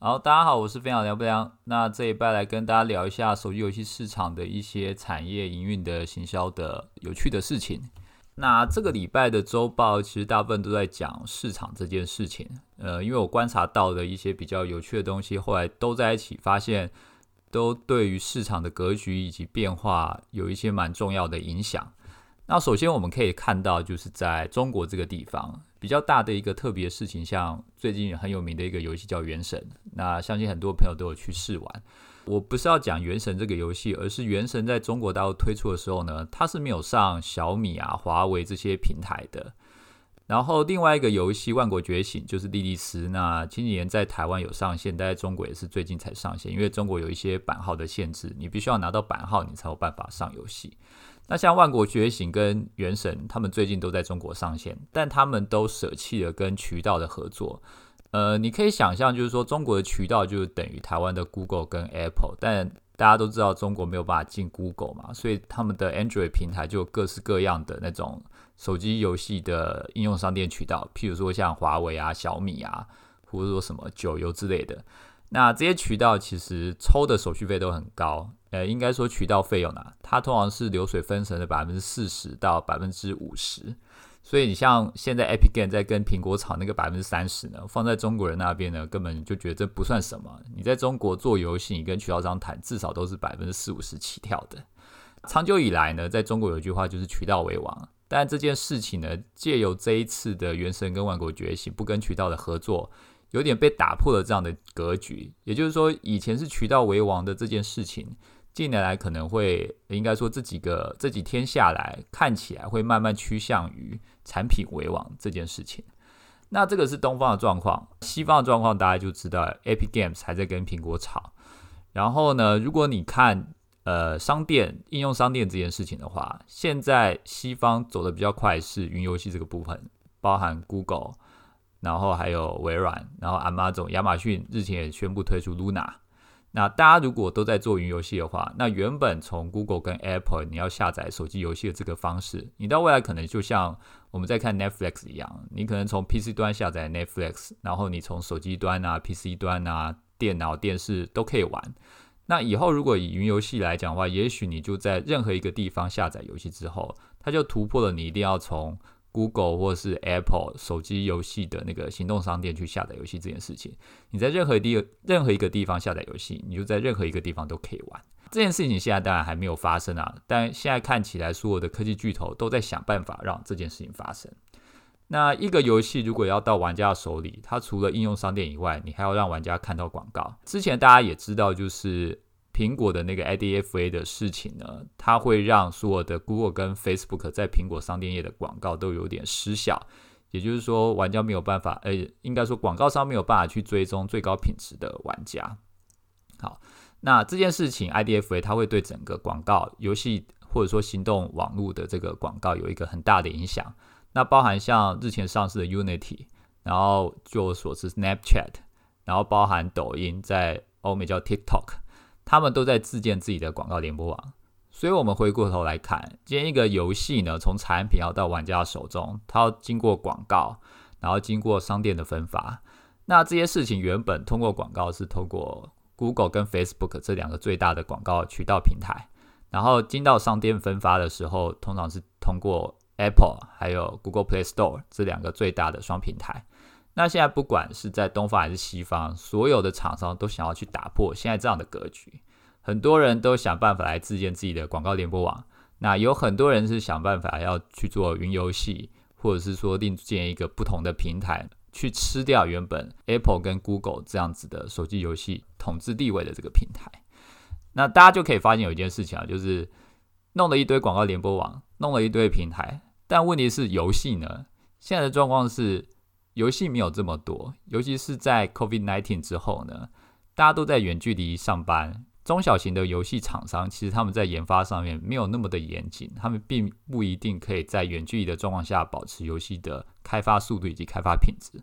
好，大家好，我是分享聊不良。那这一拜来跟大家聊一下手机游戏市场的一些产业营运的行销的有趣的事情。那这个礼拜的周报其实大部分都在讲市场这件事情。呃，因为我观察到的一些比较有趣的东西，后来都在一起，发现都对于市场的格局以及变化有一些蛮重要的影响。那首先我们可以看到，就是在中国这个地方。比较大的一个特别事情，像最近很有名的一个游戏叫《原神》，那相信很多朋友都有去试玩。我不是要讲《原神》这个游戏，而是《原神》在中国大陆推出的时候呢，它是没有上小米啊、华为这些平台的。然后另外一个游戏《万国觉醒》就是莉莉丝，那前几年在台湾有上线，但在中国也是最近才上线，因为中国有一些版号的限制，你必须要拿到版号，你才有办法上游戏。那像《万国觉醒》跟《原神》，他们最近都在中国上线，但他们都舍弃了跟渠道的合作。呃，你可以想象，就是说中国的渠道就等于台湾的 Google 跟 Apple，但大家都知道中国没有办法进 Google 嘛，所以他们的 Android 平台就各式各样的那种手机游戏的应用商店渠道，譬如说像华为啊、小米啊，或者说什么九游之类的。那这些渠道其实抽的手续费都很高。呃，应该说渠道费用呢，它通常是流水分成的百分之四十到百分之五十，所以你像现在 Epic Game 在跟苹果炒那个百分之三十呢，放在中国人那边呢，根本就觉得这不算什么。你在中国做游戏，你跟渠道商谈，至少都是百分之四五十起跳的。长久以来呢，在中国有一句话就是渠道为王，但这件事情呢，借由这一次的原神跟万国觉醒不跟渠道的合作。有点被打破了这样的格局，也就是说，以前是渠道为王的这件事情，近年来可能会应该说这几个这几天下来，看起来会慢慢趋向于产品为王这件事情。那这个是东方的状况，西方的状况大家就知道，Epic Games 还在跟苹果吵。然后呢，如果你看呃商店应用商店这件事情的话，现在西方走的比较快是云游戏这个部分，包含 Google。然后还有微软，然后 Amazon、亚马逊日前也宣布推出 Luna。那大家如果都在做云游戏的话，那原本从 Google 跟 Apple 你要下载手机游戏的这个方式，你到未来可能就像我们在看 Netflix 一样，你可能从 PC 端下载 Netflix，然后你从手机端啊、PC 端啊、电脑、电视都可以玩。那以后如果以云游戏来讲的话，也许你就在任何一个地方下载游戏之后，它就突破了你一定要从 Google 或是 Apple 手机游戏的那个行动商店去下载游戏这件事情，你在任何地任何一个地方下载游戏，你就在任何一个地方都可以玩。这件事情现在当然还没有发生啊，但现在看起来所有的科技巨头都在想办法让这件事情发生。那一个游戏如果要到玩家手里，它除了应用商店以外，你还要让玩家看到广告。之前大家也知道，就是。苹果的那个 IDFA 的事情呢，它会让所有的 Google 跟 Facebook 在苹果商店页的广告都有点失效，也就是说，玩家没有办法，呃，应该说广告商没有办法去追踪最高品质的玩家。好，那这件事情 IDFA 它会对整个广告游戏或者说行动网络的这个广告有一个很大的影响。那包含像日前上市的 Unity，然后据我所知 Snapchat，然后包含抖音在欧美叫 TikTok。他们都在自建自己的广告联播网，所以我们回过头来看，今天一个游戏呢，从产品要到玩家手中，它要经过广告，然后经过商店的分发。那这些事情原本通过广告是通过 Google 跟 Facebook 这两个最大的广告渠道平台，然后经到商店分发的时候，通常是通过 Apple 还有 Google Play Store 这两个最大的双平台。那现在不管是在东方还是西方，所有的厂商都想要去打破现在这样的格局。很多人都想办法来自建自己的广告联播网。那有很多人是想办法要去做云游戏，或者是说另建一个不同的平台，去吃掉原本 Apple 跟 Google 这样子的手机游戏统治地位的这个平台。那大家就可以发现有一件事情啊，就是弄了一堆广告联播网，弄了一堆平台，但问题是游戏呢？现在的状况是。游戏没有这么多，尤其是在 COVID-19 之后呢，大家都在远距离上班。中小型的游戏厂商其实他们在研发上面没有那么的严谨，他们并不一定可以在远距离的状况下保持游戏的开发速度以及开发品质，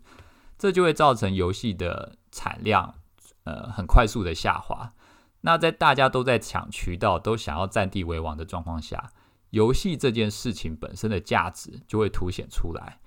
这就会造成游戏的产量呃很快速的下滑。那在大家都在抢渠道、都想要占地为王的状况下，游戏这件事情本身的价值就会凸显出来。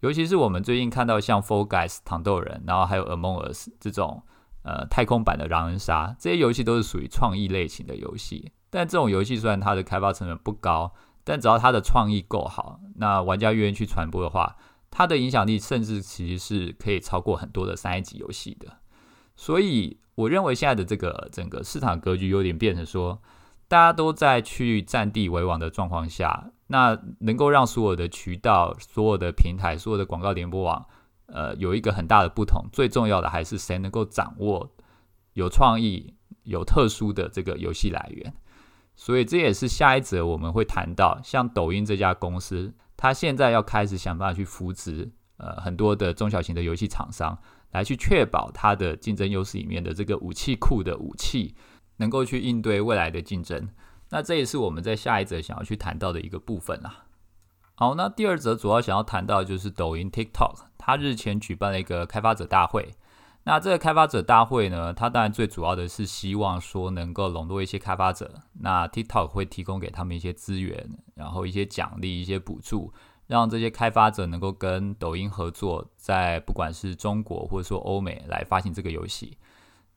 尤其是我们最近看到像《Fall Guys》糖豆人，然后还有《Among Us》这种呃太空版的狼人杀，这些游戏都是属于创意类型的游戏。但这种游戏虽然它的开发成本不高，但只要它的创意够好，那玩家愿意去传播的话，它的影响力甚至其实是可以超过很多的三 A 级游戏的。所以我认为现在的这个整个市场格局有点变成说，大家都在去占地为王的状况下，那能够让所有的渠道、所有的平台、所有的广告联播网，呃，有一个很大的不同。最重要的还是谁能够掌握有创意、有特殊的这个游戏来源。所以这也是下一则我们会谈到，像抖音这家公司，它现在要开始想办法去扶植呃很多的中小型的游戏厂商，来去确保它的竞争优势里面的这个武器库的武器能够去应对未来的竞争。那这也是我们在下一则想要去谈到的一个部分啦。好，那第二则主要想要谈到就是抖音 TikTok，它日前举办了一个开发者大会。那这个开发者大会呢，它当然最主要的是希望说能够笼络一些开发者。那 TikTok 会提供给他们一些资源，然后一些奖励、一些补助，让这些开发者能够跟抖音合作，在不管是中国或者说欧美来发行这个游戏。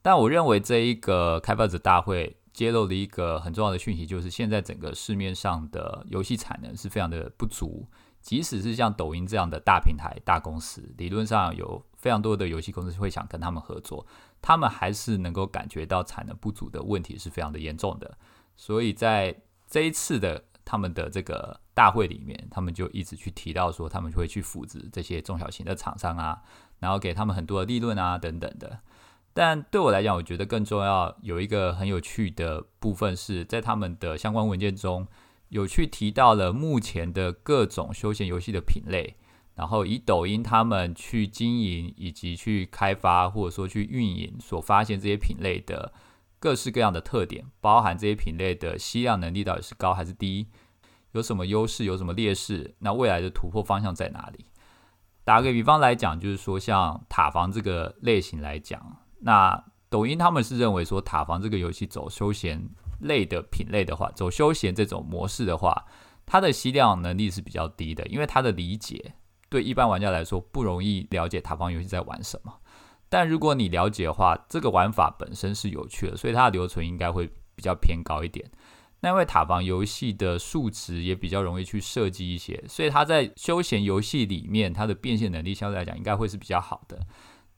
但我认为这一个开发者大会揭露了一个很重要的讯息，就是现在整个市面上的游戏产能是非常的不足。即使是像抖音这样的大平台、大公司，理论上有非常多的游戏公司会想跟他们合作，他们还是能够感觉到产能不足的问题是非常的严重的。所以在这一次的他们的这个大会里面，他们就一直去提到说，他们就会去扶持这些中小型的厂商啊，然后给他们很多的利润啊等等的。但对我来讲，我觉得更重要有一个很有趣的部分是在他们的相关文件中。有去提到了目前的各种休闲游戏的品类，然后以抖音他们去经营以及去开发或者说去运营所发现这些品类的各式各样的特点，包含这些品类的吸量能力到底是高还是低，有什么优势有什么劣势，那未来的突破方向在哪里？打个比方来讲，就是说像塔防这个类型来讲，那抖音他们是认为说塔防这个游戏走休闲。类的品类的话，走休闲这种模式的话，它的吸量能力是比较低的，因为它的理解对一般玩家来说不容易了解塔防游戏在玩什么。但如果你了解的话，这个玩法本身是有趣的，所以它的留存应该会比较偏高一点。那因为塔防游戏的数值也比较容易去设计一些，所以它在休闲游戏里面，它的变现能力相对来讲应该会是比较好的。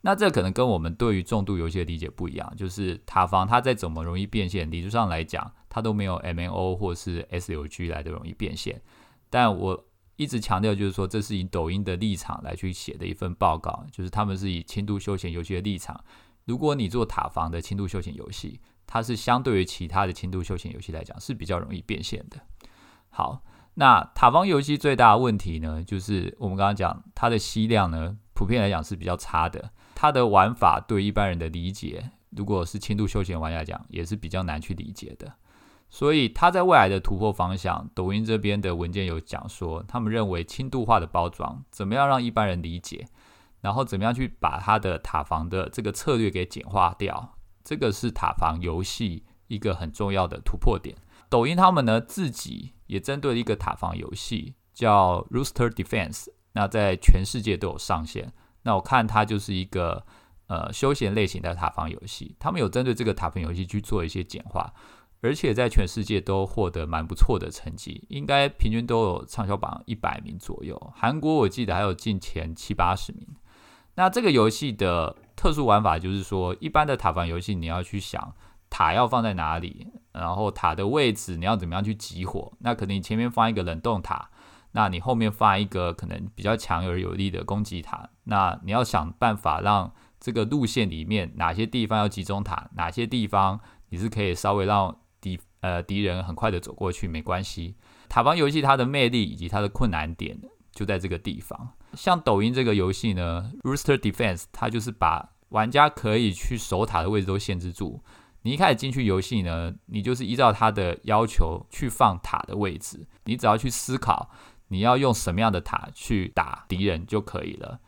那这可能跟我们对于重度游戏的理解不一样，就是塔防它再怎么容易变现，理论上来讲，它都没有 MNO 或是 S U G 来的容易变现。但我一直强调，就是说这是以抖音的立场来去写的一份报告，就是他们是以轻度休闲游戏的立场。如果你做塔防的轻度休闲游戏，它是相对于其他的轻度休闲游戏来讲是比较容易变现的。好，那塔防游戏最大的问题呢，就是我们刚刚讲它的吸量呢，普遍来讲是比较差的。它的玩法对一般人的理解，如果是轻度休闲玩家讲，也是比较难去理解的。所以它在未来的突破方向，抖音这边的文件有讲说，他们认为轻度化的包装，怎么样让一般人理解，然后怎么样去把它的塔防的这个策略给简化掉，这个是塔防游戏一个很重要的突破点。抖音他们呢自己也针对一个塔防游戏叫 Rooster Defense，那在全世界都有上线。那我看它就是一个呃休闲类型的塔防游戏，他们有针对这个塔防游戏去做一些简化，而且在全世界都获得蛮不错的成绩，应该平均都有畅销榜一百名左右。韩国我记得还有进前七八十名。那这个游戏的特殊玩法就是说，一般的塔防游戏你要去想塔要放在哪里，然后塔的位置你要怎么样去集火，那可能你前面放一个冷冻塔。那你后面发一个可能比较强而有力的攻击塔，那你要想办法让这个路线里面哪些地方要集中塔，哪些地方你是可以稍微让敌呃敌人很快的走过去，没关系。塔防游戏它的魅力以及它的困难点就在这个地方。像抖音这个游戏呢，Rooster Defense，它就是把玩家可以去守塔的位置都限制住。你一开始进去游戏呢，你就是依照它的要求去放塔的位置，你只要去思考。你要用什么样的塔去打敌人就可以了。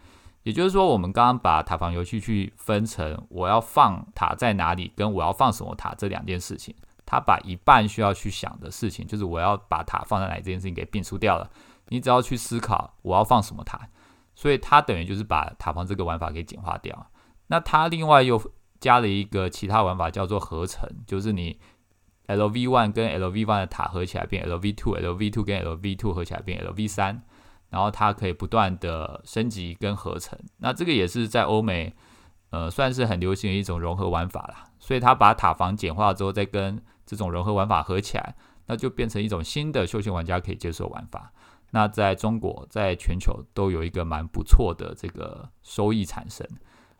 也就是说，我们刚刚把塔防游戏去分成我要放塔在哪里，跟我要放什么塔这两件事情。他把一半需要去想的事情，就是我要把塔放在哪里这件事情给摒除掉了。你只要去思考我要放什么塔，所以它等于就是把塔防这个玩法给简化掉。那它另外又加了一个其他玩法叫做合成，就是你 LV one 跟 LV one 的塔合起来变 LV two，LV two 跟 LV two 合起来变 LV 三，然后它可以不断的升级跟合成。那这个也是在欧美呃算是很流行的一种融合玩法啦。所以它把塔防简化之后，再跟这种融合玩法合起来，那就变成一种新的休闲玩家可以接受玩法。那在中国，在全球都有一个蛮不错的这个收益产生。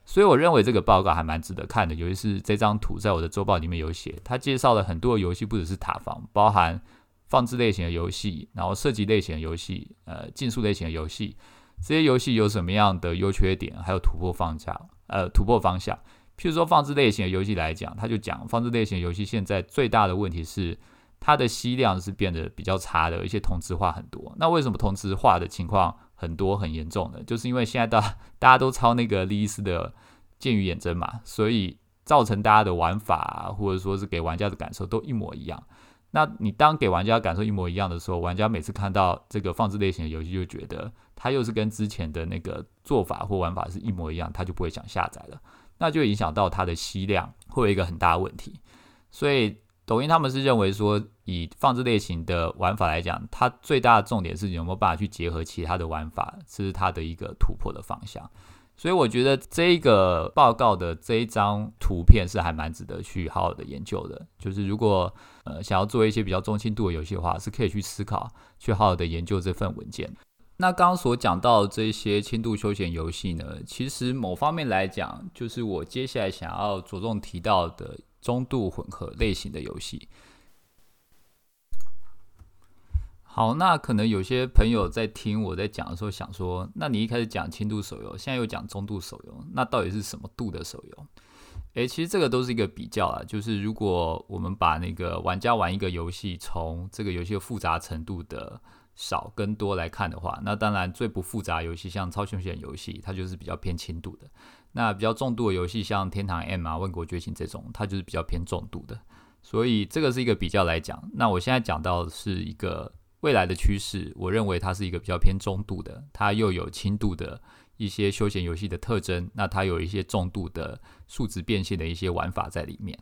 所以我认为这个报告还蛮值得看的，尤其是这张图在我的周报里面有写，它介绍了很多游戏，不只是塔防，包含放置类型的游戏，然后射击类型的游戏，呃，竞速类型的游戏，这些游戏有什么样的优缺点，还有突破方向，呃，突破方向。譬如说放置类型的游戏来讲，他就讲放置类型游戏现在最大的问题是它的吸量是变得比较差的，而且同质化很多。那为什么同质化的情况？很多很严重的，就是因为现在大大家都抄那个利斯的剑与远征嘛，所以造成大家的玩法或者说是给玩家的感受都一模一样。那你当给玩家感受一模一样的时候，玩家每次看到这个放置类型的游戏，就觉得它又是跟之前的那个做法或玩法是一模一样，他就不会想下载了，那就影响到它的吸量会有一个很大的问题。所以抖音他们是认为说。以放置类型的玩法来讲，它最大的重点是你有没有办法去结合其他的玩法，这是它的一个突破的方向。所以我觉得这个报告的这一张图片是还蛮值得去好好的研究的。就是如果呃想要做一些比较中轻度的游戏的话，是可以去思考去好好的研究这份文件。那刚刚所讲到这些轻度休闲游戏呢，其实某方面来讲，就是我接下来想要着重提到的中度混合类型的游戏。好，那可能有些朋友在听我在讲的时候，想说，那你一开始讲轻度手游，现在又讲中度手游，那到底是什么度的手游？诶，其实这个都是一个比较啊，就是如果我们把那个玩家玩一个游戏，从这个游戏的复杂程度的少跟多来看的话，那当然最不复杂游戏像超休闲游戏，它就是比较偏轻度的；那比较重度的游戏像天堂 M 啊、万国觉醒这种，它就是比较偏重度的。所以这个是一个比较来讲。那我现在讲到的是一个。未来的趋势，我认为它是一个比较偏中度的，它又有轻度的一些休闲游戏的特征，那它有一些重度的数值变现的一些玩法在里面。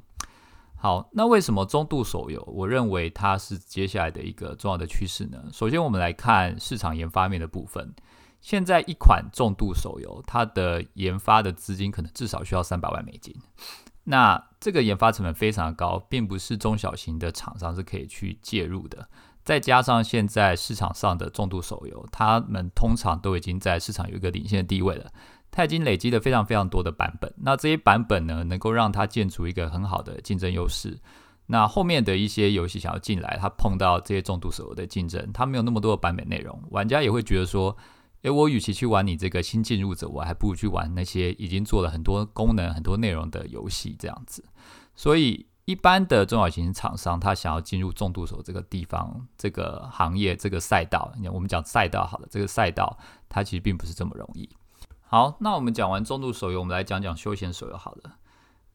好，那为什么中度手游，我认为它是接下来的一个重要的趋势呢？首先，我们来看市场研发面的部分。现在一款重度手游，它的研发的资金可能至少需要三百万美金，那这个研发成本非常的高，并不是中小型的厂商是可以去介入的。再加上现在市场上的重度手游，他们通常都已经在市场有一个领先的地位了。它已经累积了非常非常多的版本，那这些版本呢，能够让它建出一个很好的竞争优势。那后面的一些游戏想要进来，它碰到这些重度手游的竞争，它没有那么多的版本内容，玩家也会觉得说，诶，我与其去玩你这个新进入者，我还不如去玩那些已经做了很多功能、很多内容的游戏这样子。所以。一般的中小型厂商，他想要进入重度手这个地方、这个行业、这个赛道，我们讲赛道好了，这个赛道它其实并不是这么容易。好，那我们讲完重度手游，我们来讲讲休闲手游好了。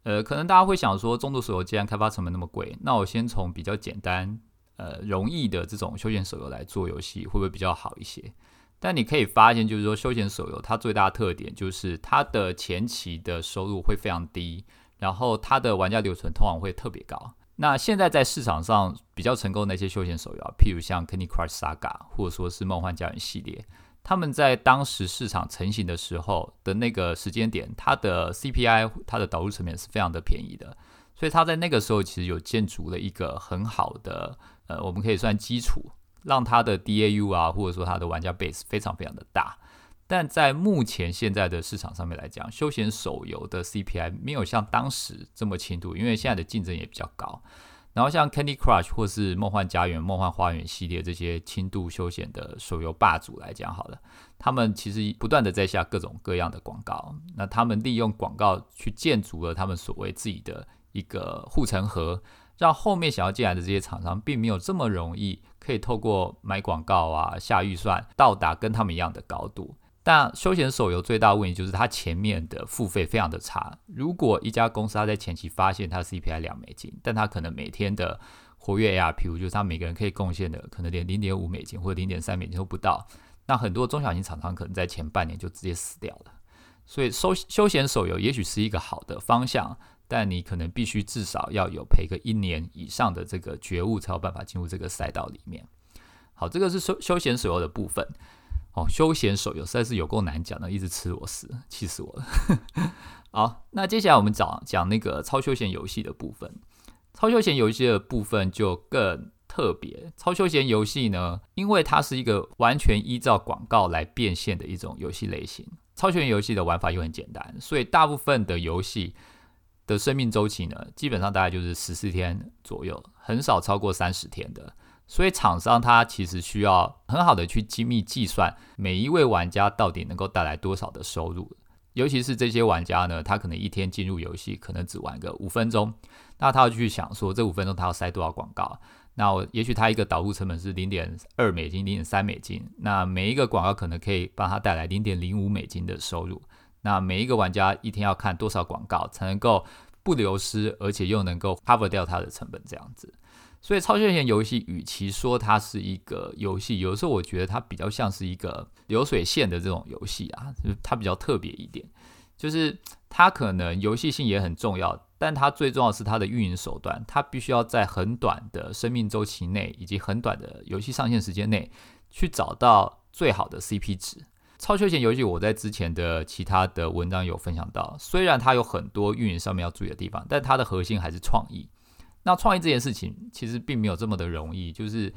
呃，可能大家会想说，重度手游既然开发成本那么贵，那我先从比较简单、呃容易的这种休闲手游来做游戏，会不会比较好一些？但你可以发现，就是说休闲手游它最大的特点就是它的前期的收入会非常低。然后它的玩家留存通常会特别高。那现在在市场上比较成功的那些休闲手游，啊譬如像 Candy Crush Saga 或者说是梦幻家园系列，他们在当时市场成型的时候的那个时间点，它的 CPI 它的导入成本是非常的便宜的，所以它在那个时候其实有建筑了一个很好的呃，我们可以算基础，让它的 DAU 啊或者说它的玩家 base 非常非常的大。但在目前现在的市场上面来讲，休闲手游的 CPI 没有像当时这么轻度，因为现在的竞争也比较高。然后像 Candy Crush 或是梦幻家园、梦幻花园系列这些轻度休闲的手游霸主来讲，好了，他们其实不断的在下各种各样的广告。那他们利用广告去建筑了他们所谓自己的一个护城河，让后面想要进来的这些厂商并没有这么容易可以透过买广告啊、下预算到达跟他们一样的高度。但休闲手游最大的问题就是它前面的付费非常的差。如果一家公司它在前期发现它 CPI 两美金，但它可能每天的活跃 ARPU 就是它每个人可以贡献的可能连零点五美金或者零点三美金都不到，那很多中小型厂商可能在前半年就直接死掉了。所以休休闲手游也许是一个好的方向，但你可能必须至少要有陪个一年以上的这个觉悟，才有办法进入这个赛道里面。好，这个是休休闲手游的部分。哦，休闲手游实在是有够难讲的，一直吃螺丝，气死我了。好，那接下来我们讲讲那个超休闲游戏的部分。超休闲游戏的部分就更特别。超休闲游戏呢，因为它是一个完全依照广告来变现的一种游戏类型。超休闲游戏的玩法又很简单，所以大部分的游戏的生命周期呢，基本上大概就是十四天左右，很少超过三十天的。所以厂商他其实需要很好的去精密计算每一位玩家到底能够带来多少的收入，尤其是这些玩家呢，他可能一天进入游戏可能只玩个五分钟，那他要去想说这五分钟他要塞多少广告，那我也许他一个导入成本是零点二美金、零点三美金，那每一个广告可能可以帮他带来零点零五美金的收入，那每一个玩家一天要看多少广告才能够不流失，而且又能够 cover 掉它的成本这样子。所以超休闲游戏，与其说它是一个游戏，有时候我觉得它比较像是一个流水线的这种游戏啊，就是它比较特别一点，就是它可能游戏性也很重要，但它最重要是它的运营手段，它必须要在很短的生命周期内，以及很短的游戏上线时间内，去找到最好的 CP 值。超休闲游戏，我在之前的其他的文章有分享到，虽然它有很多运营上面要注意的地方，但它的核心还是创意。那创意这件事情其实并没有这么的容易，就是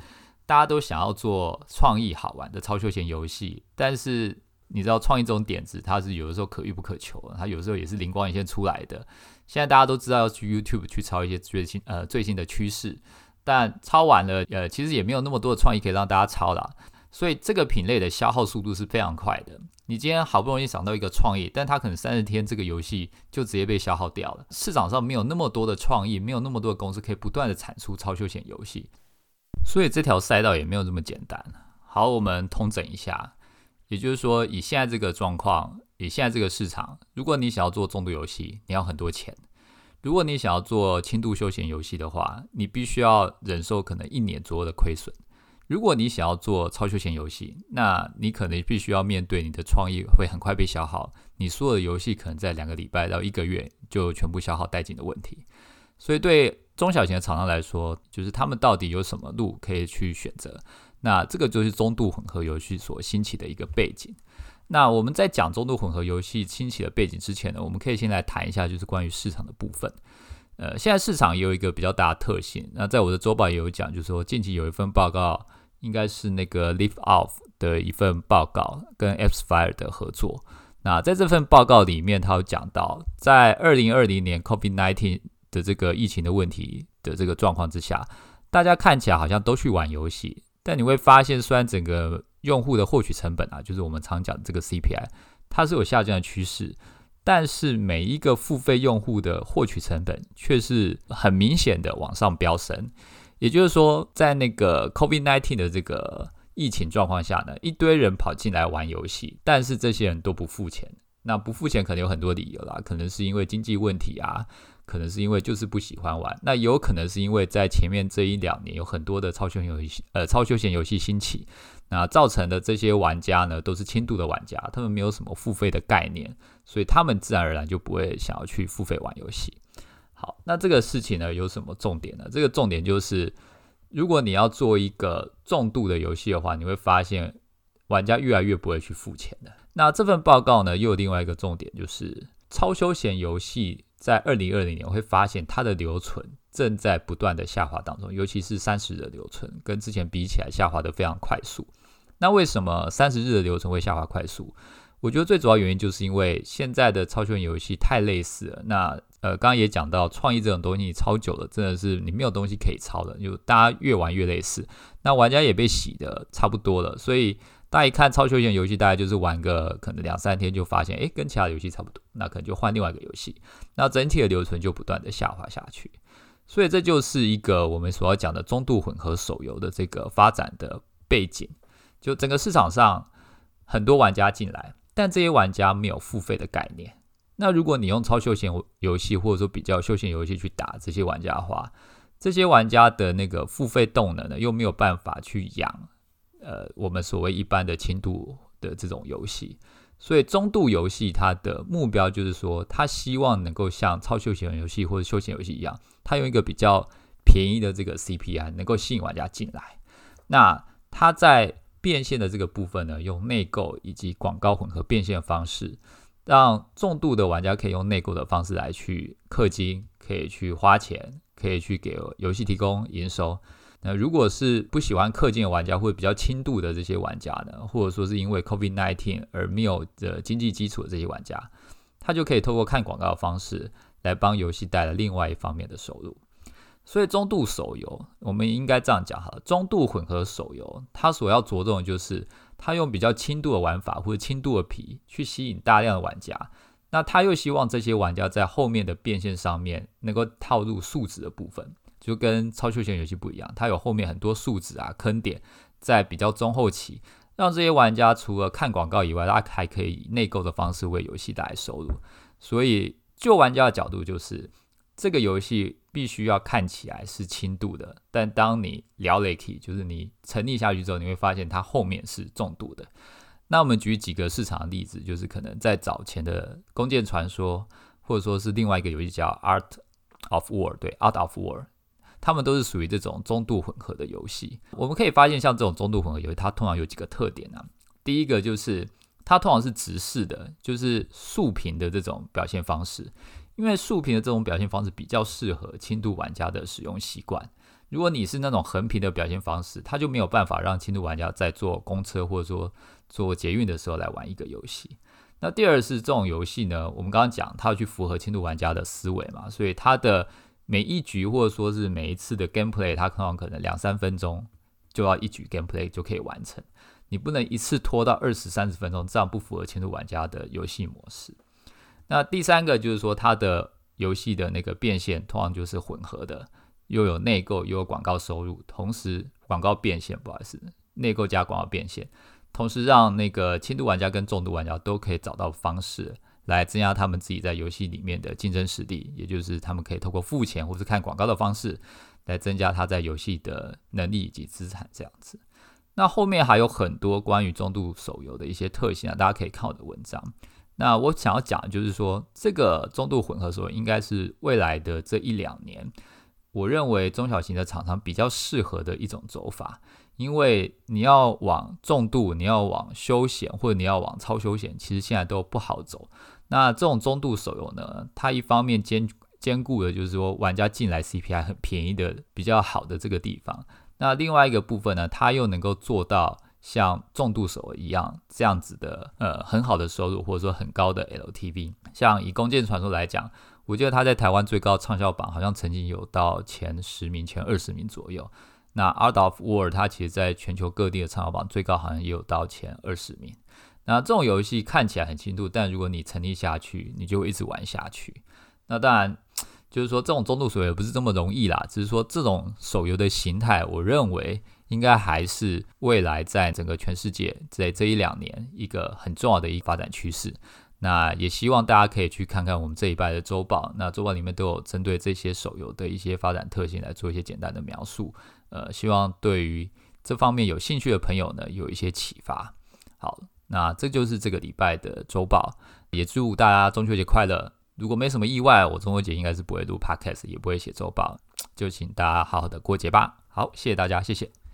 大家都想要做创意好玩的超休闲游戏，但是你知道创意这种点子，它是有的时候可遇不可求，它有时候也是灵光一现出来的。现在大家都知道要去 YouTube 去抄一些最新呃最新的趋势，但抄完了呃其实也没有那么多的创意可以让大家抄啦。所以这个品类的消耗速度是非常快的。你今天好不容易想到一个创意，但它可能三十天这个游戏就直接被消耗掉了。市场上没有那么多的创意，没有那么多的公司可以不断的产出超休闲游戏，所以这条赛道也没有这么简单。好，我们通整一下，也就是说，以现在这个状况，以现在这个市场，如果你想要做重度游戏，你要很多钱；如果你想要做轻度休闲游戏的话，你必须要忍受可能一年左右的亏损。如果你想要做超休闲游戏，那你可能必须要面对你的创意会很快被消耗，你所有的游戏可能在两个礼拜到一个月就全部消耗殆尽的问题。所以对中小型的厂商来说，就是他们到底有什么路可以去选择？那这个就是中度混合游戏所兴起的一个背景。那我们在讲中度混合游戏兴起的背景之前呢，我们可以先来谈一下就是关于市场的部分。呃，现在市场也有一个比较大的特性。那在我的周报也有讲，就是说近期有一份报告，应该是那个 Live Off 的一份报告，跟 Appsfire 的合作。那在这份报告里面，他有讲到，在二零二零年 COVID-19 的这个疫情的问题的这个状况之下，大家看起来好像都去玩游戏，但你会发现，虽然整个用户的获取成本啊，就是我们常讲的这个 CPI，它是有下降的趋势。但是每一个付费用户的获取成本却是很明显的往上飙升，也就是说，在那个 COVID-19 的这个疫情状况下呢，一堆人跑进来玩游戏，但是这些人都不付钱。那不付钱可能有很多理由啦，可能是因为经济问题啊，可能是因为就是不喜欢玩，那有可能是因为在前面这一两年有很多的超休闲游戏，呃，超休闲游戏兴起。那造成的这些玩家呢，都是轻度的玩家，他们没有什么付费的概念，所以他们自然而然就不会想要去付费玩游戏。好，那这个事情呢，有什么重点呢？这个重点就是，如果你要做一个重度的游戏的话，你会发现玩家越来越不会去付钱的。那这份报告呢，又有另外一个重点，就是超休闲游戏在二零二零年会发现它的留存。正在不断的下滑当中，尤其是三十日的留存，跟之前比起来下滑的非常快速。那为什么三十日的留存会下滑快速？我觉得最主要原因就是因为现在的超休闲游戏太类似了。那呃，刚刚也讲到创意这种东西，超久了，真的是你没有东西可以抄了，就大家越玩越类似。那玩家也被洗的差不多了，所以大家一看超休闲游戏，大概就是玩个可能两三天就发现，诶，跟其他游戏差不多，那可能就换另外一个游戏，那整体的留存就不断的下滑下去。所以这就是一个我们所要讲的中度混合手游的这个发展的背景。就整个市场上很多玩家进来，但这些玩家没有付费的概念。那如果你用超休闲游戏或者说比较休闲游戏去打这些玩家的话，这些玩家的那个付费动能呢，又没有办法去养呃我们所谓一般的轻度的这种游戏。所以中度游戏它的目标就是说，它希望能够像超休闲游戏或者休闲游戏一样，它用一个比较便宜的这个 CPI 能够吸引玩家进来。那它在变现的这个部分呢，用内购以及广告混合变现方式，让重度的玩家可以用内购的方式来去氪金，可以去花钱，可以去给游戏提供营收。那如果是不喜欢氪金的玩家，或者比较轻度的这些玩家呢，或者说是因为 COVID-19 而没有的经济基础的这些玩家，他就可以透过看广告的方式来帮游戏带来另外一方面的收入。所以中度手游，我们应该这样讲哈，中度混合手游，它所要着重的就是它用比较轻度的玩法或者轻度的皮去吸引大量的玩家，那他又希望这些玩家在后面的变现上面能够套入数值的部分。就跟超休闲游戏不一样，它有后面很多数值啊坑点，在比较中后期，让这些玩家除了看广告以外，他还可以以内购的方式为游戏带来收入。所以，就玩家的角度，就是这个游戏必须要看起来是轻度的，但当你聊雷 K，就是你沉溺下去之后，你会发现它后面是重度的。那我们举几个市场的例子，就是可能在早前的《弓箭传说》，或者说是另外一个游戏叫《Art of War》，对，《Art of War》。他们都是属于这种中度混合的游戏。我们可以发现，像这种中度混合游戏，它通常有几个特点啊。第一个就是它通常是直视的，就是竖屏的这种表现方式。因为竖屏的这种表现方式比较适合轻度玩家的使用习惯。如果你是那种横屏的表现方式，它就没有办法让轻度玩家在坐公车或者说坐捷运的时候来玩一个游戏。那第二是这种游戏呢，我们刚刚讲它要去符合轻度玩家的思维嘛，所以它的。每一局或者说是每一次的 gameplay，它可能可能两三分钟就要一局 gameplay 就可以完成，你不能一次拖到二十三十分钟，这样不符合轻度玩家的游戏模式。那第三个就是说，它的游戏的那个变现通常就是混合的，又有内购又有广告收入，同时广告变现，不好意思，内购加广告变现，同时让那个轻度玩家跟重度玩家都可以找到方式。来增加他们自己在游戏里面的竞争实力，也就是他们可以透过付钱或是看广告的方式来增加他在游戏的能力以及资产这样子。那后面还有很多关于中度手游的一些特性啊，大家可以看我的文章。那我想要讲的就是说，这个中度混合手游应该是未来的这一两年，我认为中小型的厂商比较适合的一种走法。因为你要往重度，你要往休闲，或者你要往超休闲，其实现在都不好走。那这种中度手游呢，它一方面兼兼顾的就是说玩家进来 CPI 很便宜的比较好的这个地方。那另外一个部分呢，它又能够做到像重度手一样这样子的呃很好的收入，或者说很高的 LTV。像以《弓箭传说》来讲，我记得它在台湾最高畅销榜好像曾经有到前十名、前二十名左右。那 Art of War 它其实在全球各地的畅销榜最高好像也有到前二十名。那这种游戏看起来很轻度，但如果你沉溺下去，你就会一直玩下去。那当然就是说这种中度手游不是这么容易啦，只是说这种手游的形态，我认为应该还是未来在整个全世界在这一两年一个很重要的一个发展趋势。那也希望大家可以去看看我们这一拜的周报，那周报里面都有针对这些手游的一些发展特性来做一些简单的描述。呃，希望对于这方面有兴趣的朋友呢，有一些启发。好，那这就是这个礼拜的周报，也祝大家中秋节快乐。如果没什么意外，我中秋节应该是不会录 podcast，也不会写周报，就请大家好好的过节吧。好，谢谢大家，谢谢。